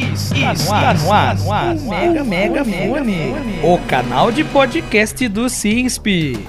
Está, está no ar, no ar, Mega Mega Fone, o canal de podcast do CISP.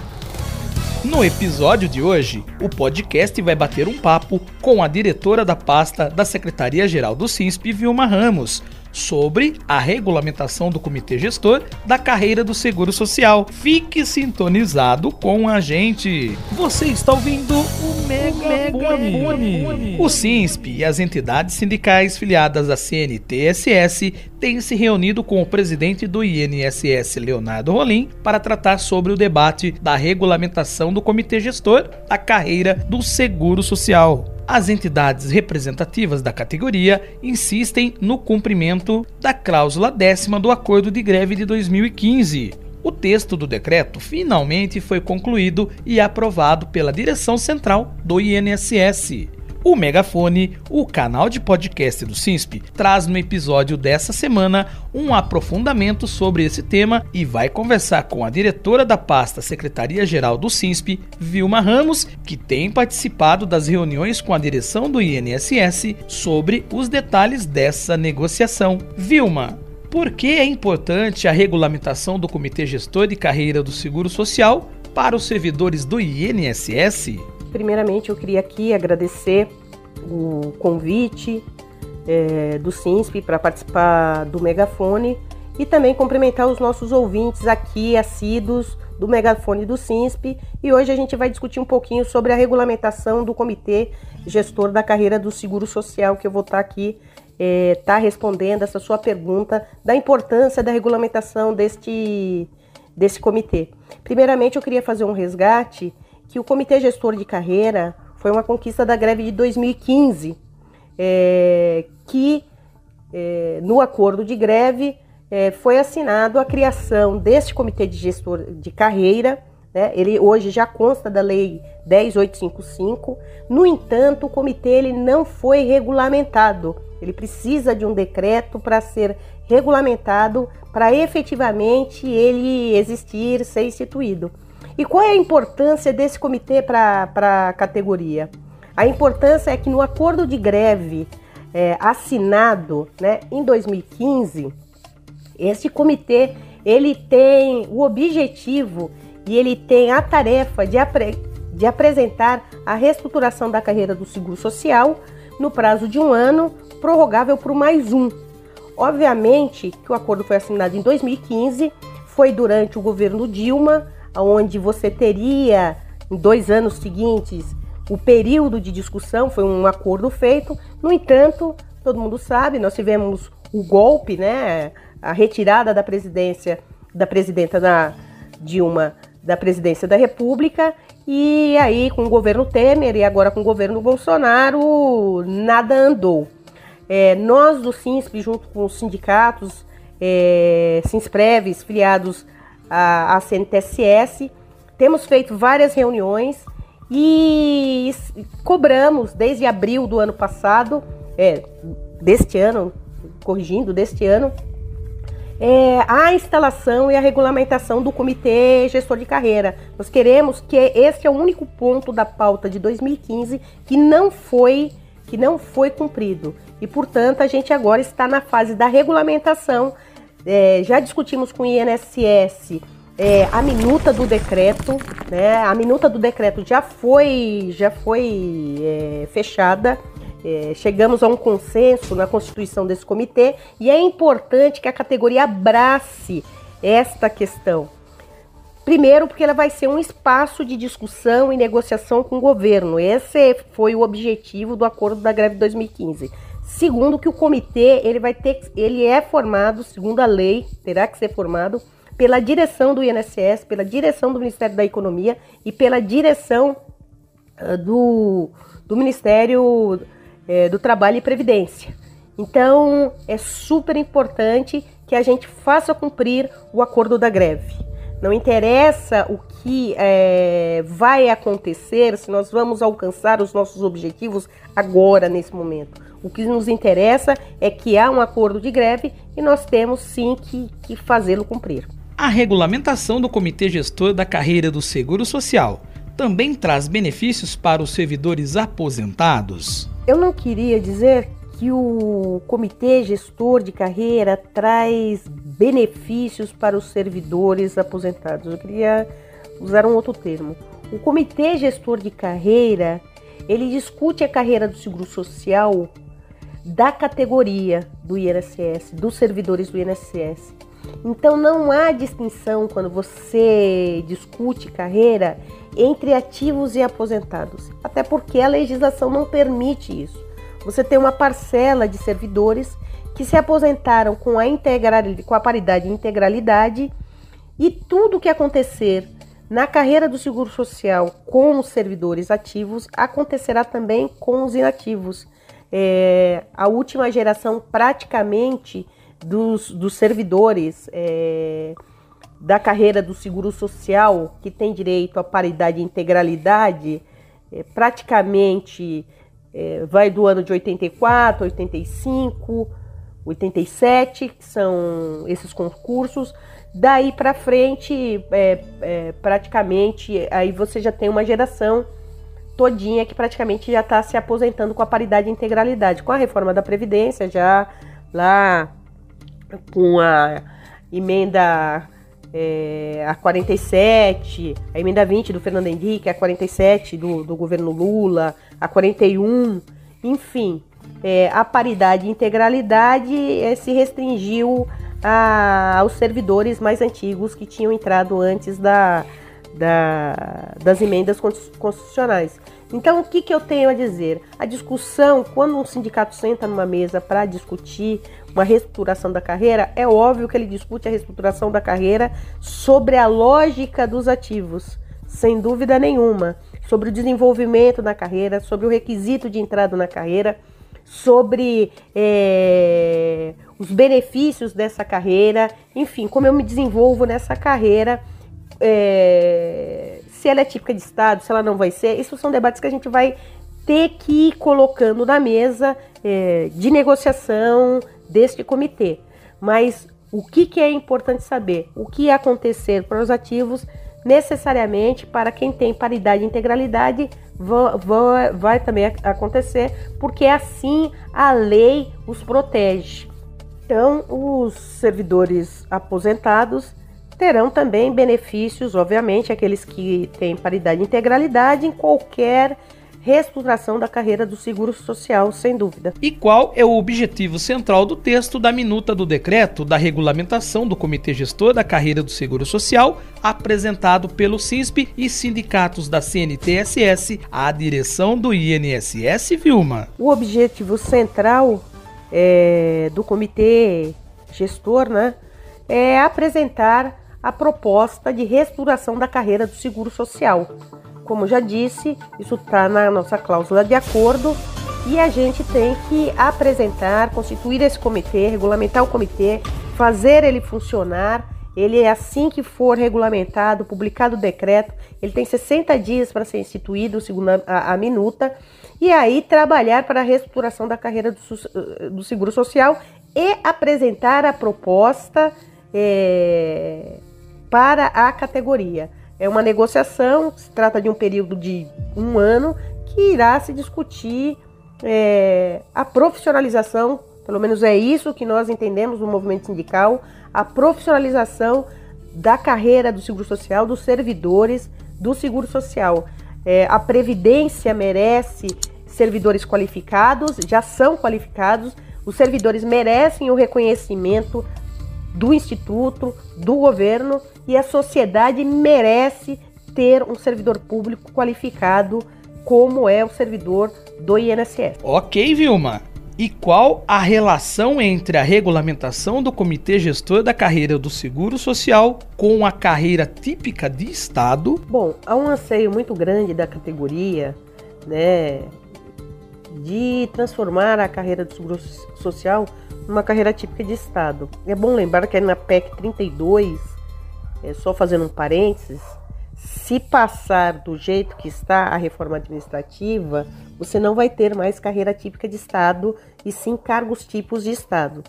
No episódio de hoje, o podcast vai bater um papo com a diretora da pasta da Secretaria-Geral do CISP, Vilma Ramos, sobre a regulamentação do Comitê Gestor da carreira do Seguro Social. Fique sintonizado com a gente. Você está ouvindo o Megafone. O SINSP e as entidades sindicais filiadas à CNTSS têm se reunido com o presidente do INSS, Leonardo Rolim, para tratar sobre o debate da regulamentação do Comitê Gestor da carreira do Seguro Social. As entidades representativas da categoria insistem no cumprimento da cláusula décima do Acordo de Greve de 2015. O texto do decreto finalmente foi concluído e aprovado pela direção central do INSS. O Megafone, o canal de podcast do SINSP, traz no episódio dessa semana um aprofundamento sobre esse tema e vai conversar com a diretora da pasta Secretaria-Geral do SINSP, Vilma Ramos, que tem participado das reuniões com a direção do INSS sobre os detalhes dessa negociação. Vilma, por que é importante a regulamentação do Comitê Gestor de Carreira do Seguro Social para os servidores do INSS? Primeiramente, eu queria aqui agradecer o convite é, do SINSP para participar do Megafone e também cumprimentar os nossos ouvintes aqui, assíduos do Megafone do SINSP. E hoje a gente vai discutir um pouquinho sobre a regulamentação do Comitê Gestor da Carreira do Seguro Social, que eu vou estar aqui é, tá respondendo essa sua pergunta da importância da regulamentação deste, desse comitê. Primeiramente, eu queria fazer um resgate que o Comitê Gestor de Carreira foi uma conquista da greve de 2015, é, que é, no acordo de greve é, foi assinado a criação desse Comitê de Gestor de Carreira. Né? Ele hoje já consta da Lei 10855. No entanto, o comitê ele não foi regulamentado. Ele precisa de um decreto para ser regulamentado para efetivamente ele existir, ser instituído. E qual é a importância desse comitê para a categoria? A importância é que no acordo de greve é, assinado né, em 2015, esse comitê ele tem o objetivo e ele tem a tarefa de, apre de apresentar a reestruturação da carreira do Seguro Social no prazo de um ano, prorrogável por mais um. Obviamente que o acordo foi assinado em 2015, foi durante o governo Dilma, onde você teria em dois anos seguintes o período de discussão, foi um acordo feito. No entanto, todo mundo sabe, nós tivemos o golpe, né, a retirada da presidência da presidenta da Dilma da presidência da República e aí com o governo Temer e agora com o governo Bolsonaro nada andou. É, nós do SINSP, junto com os sindicatos, é, Sinspreves, filiados a, a CNTSS. Temos feito várias reuniões e cobramos desde abril do ano passado, é, deste ano, corrigindo, deste ano, é, a instalação e a regulamentação do Comitê Gestor de Carreira. Nós queremos que esse é o único ponto da pauta de 2015 que não foi que não foi cumprido. E, portanto, a gente agora está na fase da regulamentação é, já discutimos com o INSS é, a minuta do decreto, né? A minuta do decreto já foi, já foi é, fechada. É, chegamos a um consenso na constituição desse comitê e é importante que a categoria abrace esta questão. Primeiro, porque ela vai ser um espaço de discussão e negociação com o governo. Esse foi o objetivo do acordo da greve de 2015. Segundo, que o comitê ele vai ter, ele é formado, segundo a lei, terá que ser formado pela direção do INSS, pela direção do Ministério da Economia e pela direção uh, do, do Ministério uh, do Trabalho e Previdência. Então, é super importante que a gente faça cumprir o acordo da greve. Não interessa o que é, vai acontecer, se nós vamos alcançar os nossos objetivos agora, nesse momento. O que nos interessa é que há um acordo de greve e nós temos sim que, que fazê-lo cumprir. A regulamentação do Comitê Gestor da Carreira do Seguro Social também traz benefícios para os servidores aposentados? Eu não queria dizer que o comitê gestor de carreira traz benefícios para os servidores aposentados. Eu queria usar um outro termo. O comitê gestor de carreira, ele discute a carreira do seguro social da categoria do INSS, dos servidores do INSS. Então não há distinção quando você discute carreira entre ativos e aposentados, até porque a legislação não permite isso. Você tem uma parcela de servidores que se aposentaram com a, com a paridade e integralidade e tudo o que acontecer na carreira do Seguro Social com os servidores ativos acontecerá também com os inativos. É, a última geração praticamente dos, dos servidores é, da carreira do Seguro Social que tem direito à paridade e integralidade, é, praticamente é, vai do ano de 84, 85, 87, que são esses concursos. Daí para frente, é, é, praticamente, aí você já tem uma geração todinha que praticamente já está se aposentando com a paridade e integralidade. Com a reforma da Previdência, já lá com a emenda é, a 47, a emenda 20 do Fernando Henrique, a 47 do, do governo Lula, a 41, enfim, é, a paridade e integralidade é, se restringiu a, aos servidores mais antigos que tinham entrado antes da, da, das emendas constitucionais. Então, o que, que eu tenho a dizer? A discussão, quando um sindicato senta numa mesa para discutir uma reestruturação da carreira, é óbvio que ele discute a reestruturação da carreira sobre a lógica dos ativos, sem dúvida nenhuma, sobre o desenvolvimento da carreira, sobre o requisito de entrada na carreira, sobre é, os benefícios dessa carreira, enfim, como eu me desenvolvo nessa carreira. É, se ela é típica de Estado, se ela não vai ser, isso são debates que a gente vai ter que ir colocando na mesa é, de negociação deste comitê. Mas o que, que é importante saber? O que acontecer para os ativos necessariamente para quem tem paridade e integralidade vai, vai também acontecer, porque assim a lei os protege. Então, os servidores aposentados terão também benefícios, obviamente, aqueles que têm paridade e integralidade em qualquer reestruturação da carreira do Seguro Social, sem dúvida. E qual é o objetivo central do texto da minuta do decreto da regulamentação do Comitê Gestor da Carreira do Seguro Social, apresentado pelo CISP e sindicatos da CNTSS à direção do INSS, Vilma? O objetivo central é, do Comitê Gestor né, é apresentar a proposta de reestruturação da carreira do Seguro Social. Como já disse, isso está na nossa cláusula de acordo e a gente tem que apresentar, constituir esse comitê, regulamentar o comitê, fazer ele funcionar. Ele é assim que for regulamentado, publicado o decreto, ele tem 60 dias para ser instituído, segundo a, a, minuta, e aí trabalhar para a reestruturação da carreira do, do Seguro Social e apresentar a proposta. É, para a categoria. É uma negociação, se trata de um período de um ano que irá se discutir é, a profissionalização, pelo menos é isso que nós entendemos no movimento sindical, a profissionalização da carreira do Seguro Social, dos servidores do Seguro Social. É, a Previdência merece servidores qualificados, já são qualificados, os servidores merecem o reconhecimento do Instituto, do governo e a sociedade merece ter um servidor público qualificado como é o servidor do INSS. Ok, Vilma. E qual a relação entre a regulamentação do Comitê Gestor da Carreira do Seguro Social com a carreira típica de Estado? Bom, há um anseio muito grande da categoria, né, de transformar a carreira do Seguro Social numa carreira típica de Estado. É bom lembrar que na PEC 32, é, só fazendo um parênteses, se passar do jeito que está a reforma administrativa, você não vai ter mais carreira típica de Estado e sim cargos tipos de Estado.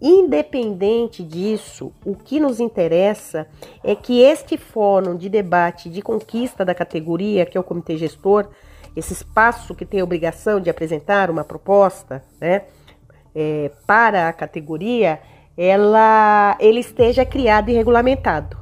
Independente disso, o que nos interessa é que este fórum de debate de conquista da categoria, que é o comitê gestor, esse espaço que tem a obrigação de apresentar uma proposta, né, é, para a categoria, ela, ele esteja criado e regulamentado.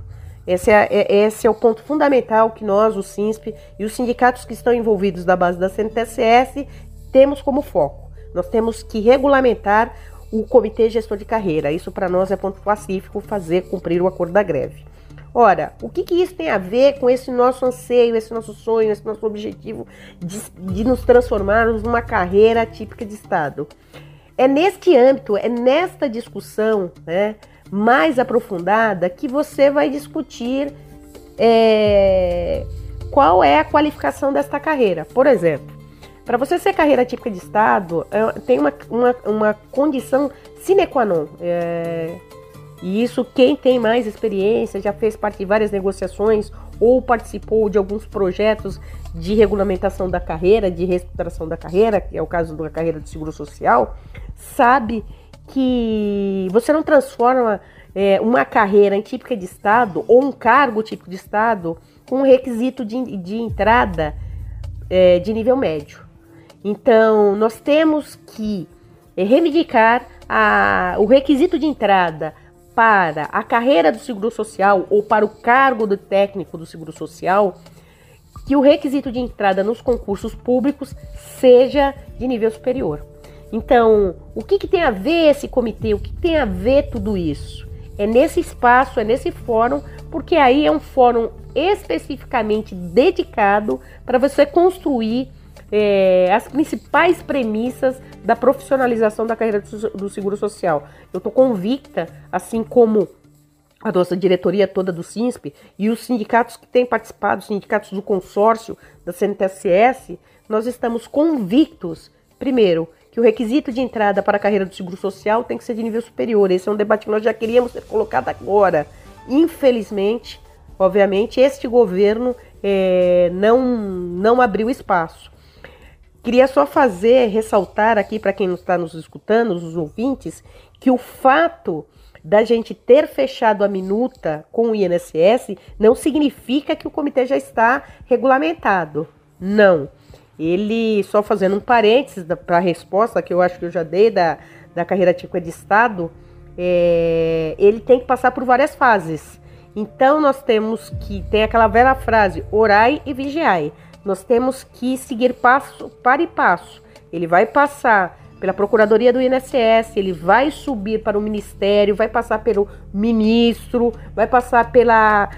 Esse é, é, esse é o ponto fundamental que nós, o SINSP e os sindicatos que estão envolvidos da base da CNTSS, temos como foco. Nós temos que regulamentar o Comitê Gestor de Carreira. Isso para nós é ponto pacífico fazer cumprir o acordo da greve. Ora, o que, que, isso tem a ver com esse nosso anseio, esse nosso sonho, esse nosso objetivo de, de nos transformarmos numa carreira típica de Estado? É neste âmbito, é nesta discussão né, mais aprofundada que você vai discutir é, qual é a qualificação desta carreira. Por exemplo, para você ser carreira típica de Estado, é, tem uma, uma, uma condição sine qua non. É, e isso, quem tem mais experiência, já fez parte de várias negociações ou participou de alguns projetos de regulamentação da carreira, de reestruturação da carreira, que é o caso da carreira do Seguro Social, sabe que você não transforma é, uma carreira típica de Estado ou um cargo típico de Estado com um requisito de, de entrada é, de nível médio. Então, nós temos que é, reivindicar a, o requisito de entrada para a carreira do Seguro Social ou para o cargo do técnico do Seguro Social, que o requisito de entrada nos concursos públicos seja de nível superior. Então, o que, que tem a ver esse comitê? O que, que tem a ver tudo isso? É nesse espaço, é nesse fórum, porque aí é um fórum especificamente dedicado para você construir é, as principais premissas da profissionalização da carreira do seguro social. Eu estou convicta, assim como a nossa diretoria toda do SINSP e os sindicatos que têm participado, os sindicatos do consórcio da CNTSS, nós estamos convictos, primeiro, que o requisito de entrada para a carreira do seguro social tem que ser de nível superior. Esse é um debate que nós já queríamos ter colocado agora. Infelizmente, obviamente, este governo é, não, não abriu espaço. Queria só fazer, ressaltar aqui para quem está nos escutando, os ouvintes, que o fato da gente ter fechado a minuta com o INSS não significa que o comitê já está regulamentado. Não. Ele, só fazendo um parênteses para a resposta que eu acho que eu já dei da, da carreira típica de Estado, é, ele tem que passar por várias fases. Então nós temos que, tem aquela velha frase, orai e vigiai nós temos que seguir passo para e passo. Ele vai passar pela Procuradoria do INSS, ele vai subir para o Ministério, vai passar pelo ministro, vai passar pela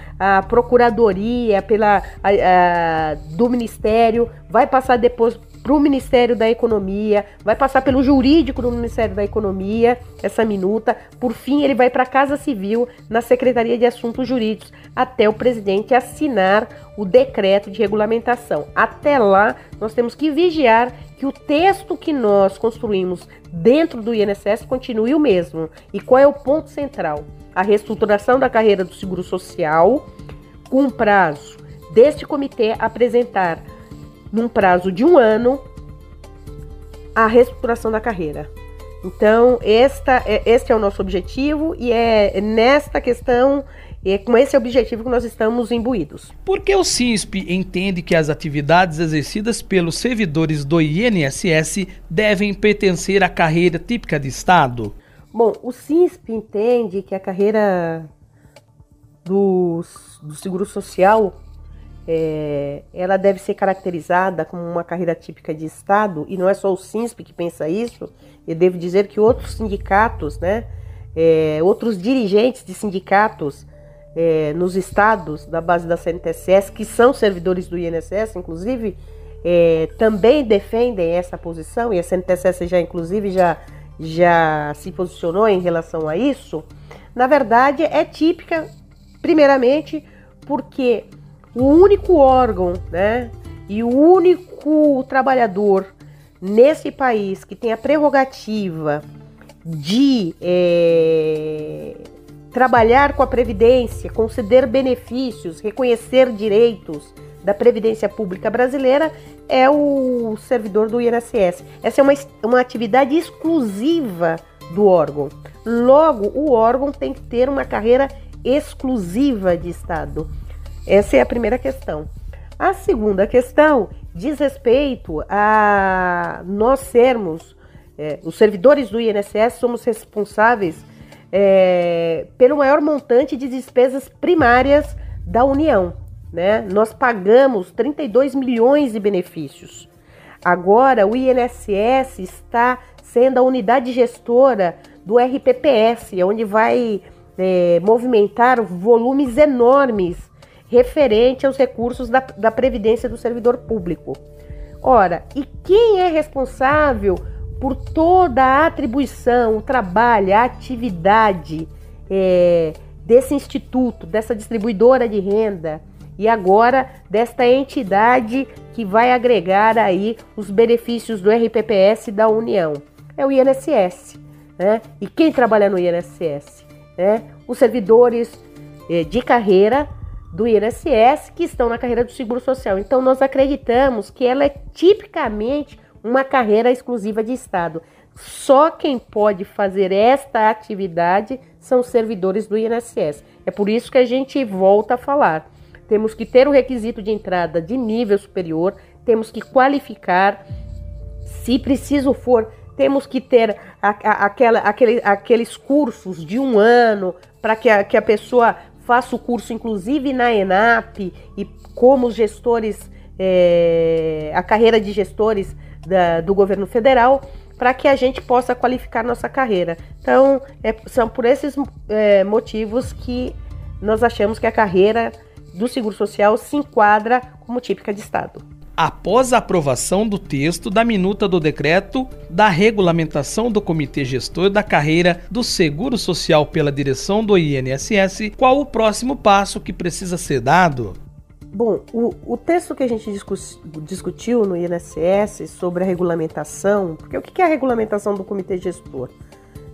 Procuradoria, pela a, a, do Ministério, vai passar depois para o Ministério da Economia, vai passar pelo jurídico do Ministério da Economia, essa minuta. Por fim, ele vai para a Casa Civil, na Secretaria de Assuntos Jurídicos, até o presidente assinar o decreto de regulamentação. Até lá, nós temos que vigiar que o texto que nós construímos dentro do INSS continue o mesmo. E qual é o ponto central? A reestruturação da carreira do Seguro Social, com prazo deste comitê apresentar num prazo de um ano, a reestruturação da carreira. Então, esta, é, este é o nosso objetivo e é nesta questão, é com esse objetivo que nós estamos imbuídos. Por que o CISP entende que as atividades exercidas pelos servidores do INSS devem pertencer à carreira típica de Estado? Bom, o CISP entende que a carreira do, do Seguro Social é, ela deve ser caracterizada como uma carreira típica de Estado, e não é só o SINSP que pensa isso, eu devo dizer que outros sindicatos, né, é, outros dirigentes de sindicatos é, nos estados da base da CNTSS, que são servidores do INSS, inclusive, é, também defendem essa posição, e a CNTSS já, inclusive, já, já se posicionou em relação a isso, na verdade é típica, primeiramente, porque o único órgão, né, e o único trabalhador nesse país que tem a prerrogativa de é, trabalhar com a Previdência, conceder benefícios, reconhecer direitos da Previdência Pública Brasileira é o servidor do INSS. Essa é uma, uma atividade exclusiva do órgão. Logo, o órgão tem que ter uma carreira exclusiva de Estado. Essa é a primeira questão. A segunda questão diz respeito a nós sermos é, os servidores do INSS somos responsáveis é, pelo maior montante de despesas primárias da União. Né? Nós pagamos 32 milhões de benefícios. Agora, o INSS está sendo a unidade gestora do RPPS, onde vai é, movimentar volumes enormes referente aos recursos da, da Previdência do servidor público. Ora, e quem é responsável por toda a atribuição, o trabalho, a atividade é, desse instituto, dessa distribuidora de renda e agora desta entidade que vai agregar aí os benefícios do RPPS da União. É o INSS. Né? E quem trabalha no INSS? Né? Os servidores é, de carreira do INSS que estão na carreira do Seguro Social. Então nós acreditamos que ela é tipicamente uma carreira exclusiva de Estado. Só quem pode fazer esta atividade são os servidores do INSS. É por isso que a gente volta a falar. Temos que ter o requisito de entrada de nível superior, temos que qualificar, se preciso for, temos que ter a, a, aquela, aquele, aqueles cursos de um ano para que que a pessoa faça o curso, inclusive na ENAP, e como gestores, é, a carreira de gestores da, do governo federal para que a gente possa qualificar nossa carreira. Então, é, são por esses é, motivos que nós achamos que a carreira do Seguro Social se enquadra como típica de Estado. Após a aprovação do texto da minuta do decreto da regulamentação do Comitê Gestor da Carreira do Seguro Social pela direção do INSS, qual o próximo passo que precisa ser dado? Bom, o, o texto que a gente discutiu no INSS sobre a regulamentação, porque o que é a regulamentação do comitê gestor?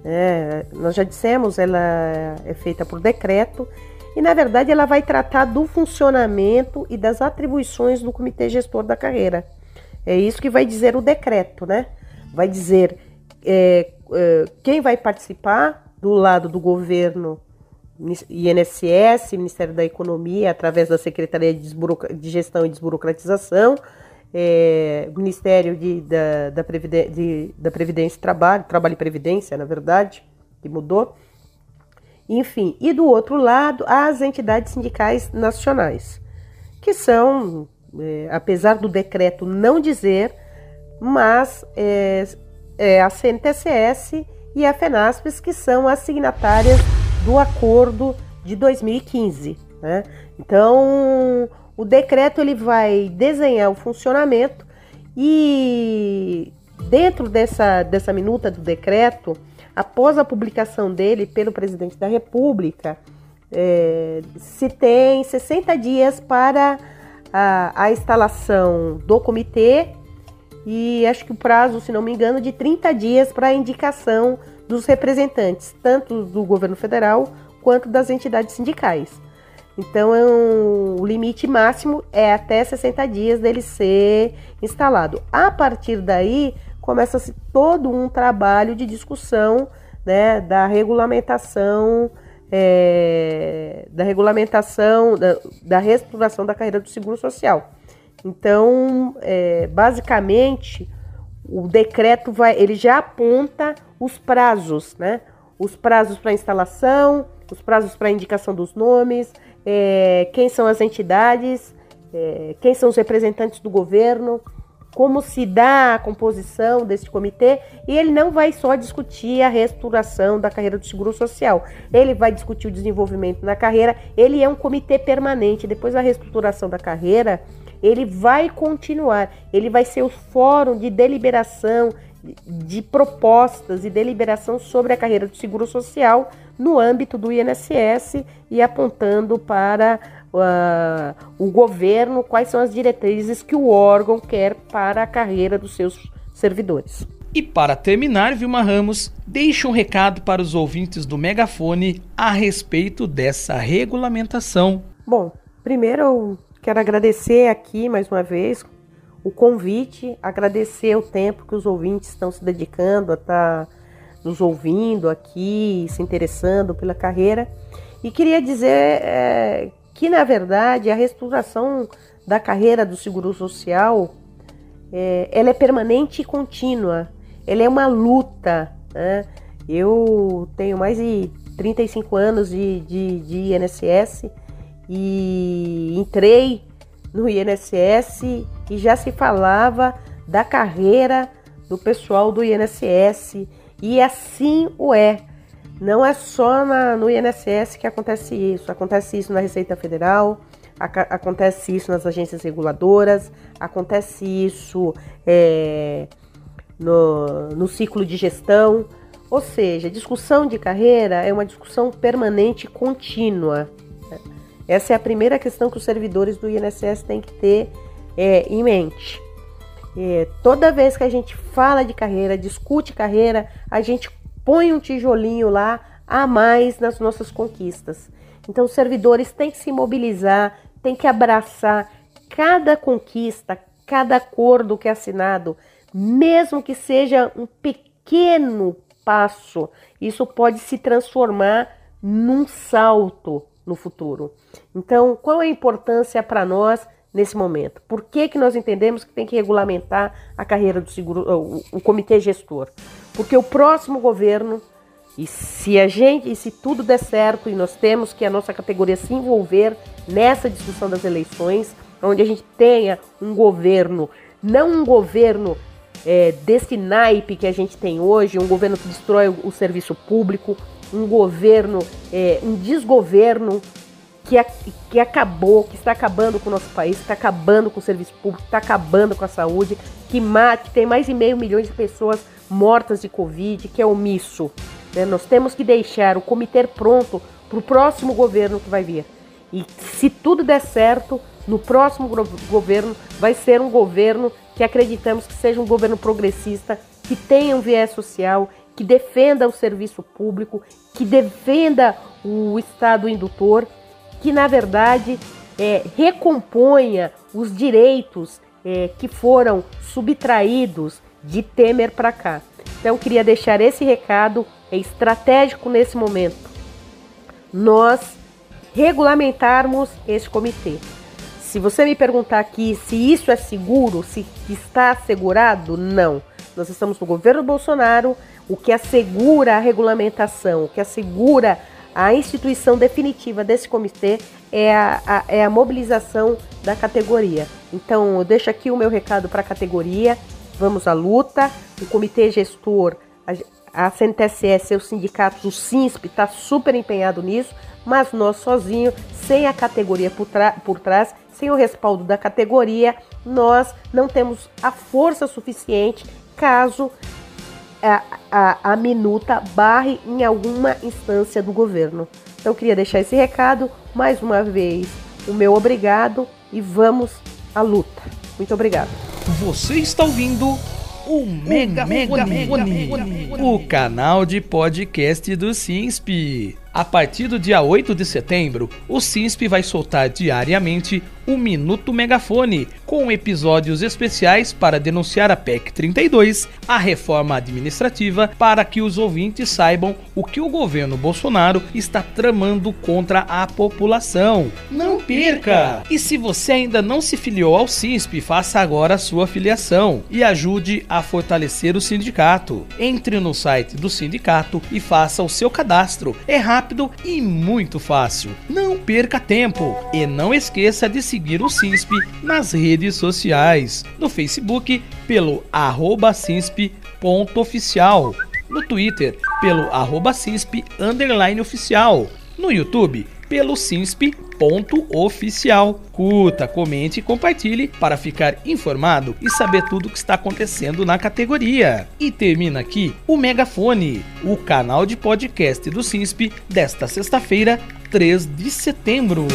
É, nós já dissemos, ela é feita por decreto e, na verdade, ela vai tratar do funcionamento e das atribuições do comitê gestor da carreira. É isso que vai dizer o decreto, né? Vai dizer é, é, quem vai participar do lado do governo INSS, Ministério da Economia, através da Secretaria de, Gestão e Desburocratização, é, Ministério de, da, da, Previdência, de, da Previdência e Trabalho, Trabalho e Previdência, na verdade, que mudou. Enfim, e do outro lado, as entidades sindicais nacionais, que são, é, apesar do decreto não dizer, mas é, é a CNTCS e a FENASPES, que são as signatárias do acordo de 2015. Né? Então, o decreto ele vai desenhar o funcionamento e dentro dessa, dessa minuta do decreto, após a publicação dele pelo presidente da República, é, se tem 60 dias para a, a instalação do comitê e acho que o prazo, se não me engano, de 30 dias para a indicação dos representantes, tanto do governo federal quanto das entidades sindicais. Então, é um, o limite máximo é até 60 dias dele ser instalado. A partir daí, começa-se todo um trabalho de discussão né, da regulamentação, é, da regulamentação, da, da reestruturação da carreira do seguro social. Então, é, basicamente, o decreto vai, ele já aponta os prazos, né? Os prazos para instalação, os prazos para indicação dos nomes, é, quem são as entidades, é, quem são os representantes do governo, como se dá a composição desse comitê, e ele não vai só discutir a reestruturação da carreira do seguro social, ele vai discutir o desenvolvimento na carreira, ele é um comitê permanente, depois da reestruturação da carreira, ele vai continuar, ele vai ser o fórum de deliberação, de propostas e deliberação sobre a carreira do seguro social no âmbito do INSS e apontando para uh, o governo quais são as diretrizes que o órgão quer para a carreira dos seus servidores. E para terminar, Vilma Ramos deixa um recado para os ouvintes do Megafone a respeito dessa regulamentação. Bom, primeiro eu quero agradecer aqui mais uma vez o convite, agradecer o tempo que os ouvintes estão se dedicando a estar tá nos ouvindo aqui, se interessando pela carreira. E queria dizer é, que, na verdade, a restauração da carreira do Seguro Social é, ela é permanente e contínua. ele é uma luta. Né? Eu tenho mais de 35 anos de, de, de INSS e entrei no INSS e já se falava da carreira do pessoal do INSS e assim o é. Não é só na, no INSS que acontece isso, acontece isso na Receita Federal, acontece isso nas agências reguladoras, acontece isso é, no, no ciclo de gestão. Ou seja, discussão de carreira é uma discussão permanente e contínua. Essa é a primeira questão que os servidores do INSS têm que ter é, em mente. É, toda vez que a gente fala de carreira, discute carreira, a gente põe um tijolinho lá a mais nas nossas conquistas. Então, os servidores têm que se mobilizar, têm que abraçar cada conquista, cada acordo que é assinado, mesmo que seja um pequeno passo, isso pode se transformar num salto no futuro. Então, qual é a importância para nós nesse momento? Por que, que nós entendemos que tem que regulamentar a carreira do seguro, o, o comitê gestor? Porque o próximo governo, e se a gente, e se tudo der certo, e nós temos que a nossa categoria se envolver nessa discussão das eleições, onde a gente tenha um governo, não um governo é, desse naipe que a gente tem hoje, um governo que destrói o, o serviço público, um governo, é, um desgoverno que, a, que acabou, que está acabando com o nosso país, que está acabando com o serviço público, está acabando com a saúde, que, mate, tem mais de meio milhão de pessoas mortas de Covid, que é omisso. Né? Nós temos que deixar o comitê pronto para o próximo governo que vai vir. E se tudo der certo, no próximo governo vai ser um governo que acreditamos que seja um governo progressista, que tenha um viés social, que defenda o serviço público, que defenda o Estado indutor, que na verdade é, recomponha os direitos é, que foram subtraídos de Temer para cá. Então queria deixar esse recado, é estratégico nesse momento. Nós regulamentarmos esse comitê. Se você me perguntar aqui se isso é seguro, se está assegurado, não. Nós estamos no governo Bolsonaro, o que assegura a regulamentação, o que assegura a instituição definitiva desse comitê é a, a, é a mobilização da categoria. Então, eu deixo aqui o meu recado para a categoria. Vamos à luta. O comitê gestor, a, a CNTSE, seus sindicatos, o SINSP, está super empenhado nisso, mas nós sozinhos, sem a categoria por, por trás, sem o respaldo da categoria, nós não temos a força suficiente caso a, a, a minuta barre em alguma instância do governo. Então, eu queria deixar esse recado. Mais uma vez, o meu obrigado e vamos à luta. Muito obrigado. Você está ouvindo o Mega, Mega, Mega, Mega, o canal de podcast do SINSP. A partir do dia 8 de setembro, o SINSP vai soltar diariamente o Minuto Megafone, com episódios especiais para denunciar a PEC 32, a reforma administrativa, para que os ouvintes saibam o que o governo Bolsonaro está tramando contra a população. Não perca! E se você ainda não se filiou ao SINSP, faça agora a sua filiação e ajude a fortalecer o sindicato. Entre no site do sindicato e faça o seu cadastro. É rápido e muito fácil. Não perca tempo e não esqueça de seguir o SINSP nas redes sociais. No Facebook, pelo arroba No Twitter, pelo arroba oficial. No YouTube, pelo SINSP.oficial. Curta, comente e compartilhe para ficar informado e saber tudo o que está acontecendo na categoria. E termina aqui o Megafone, o canal de podcast do SINSP desta sexta-feira, 3 de setembro.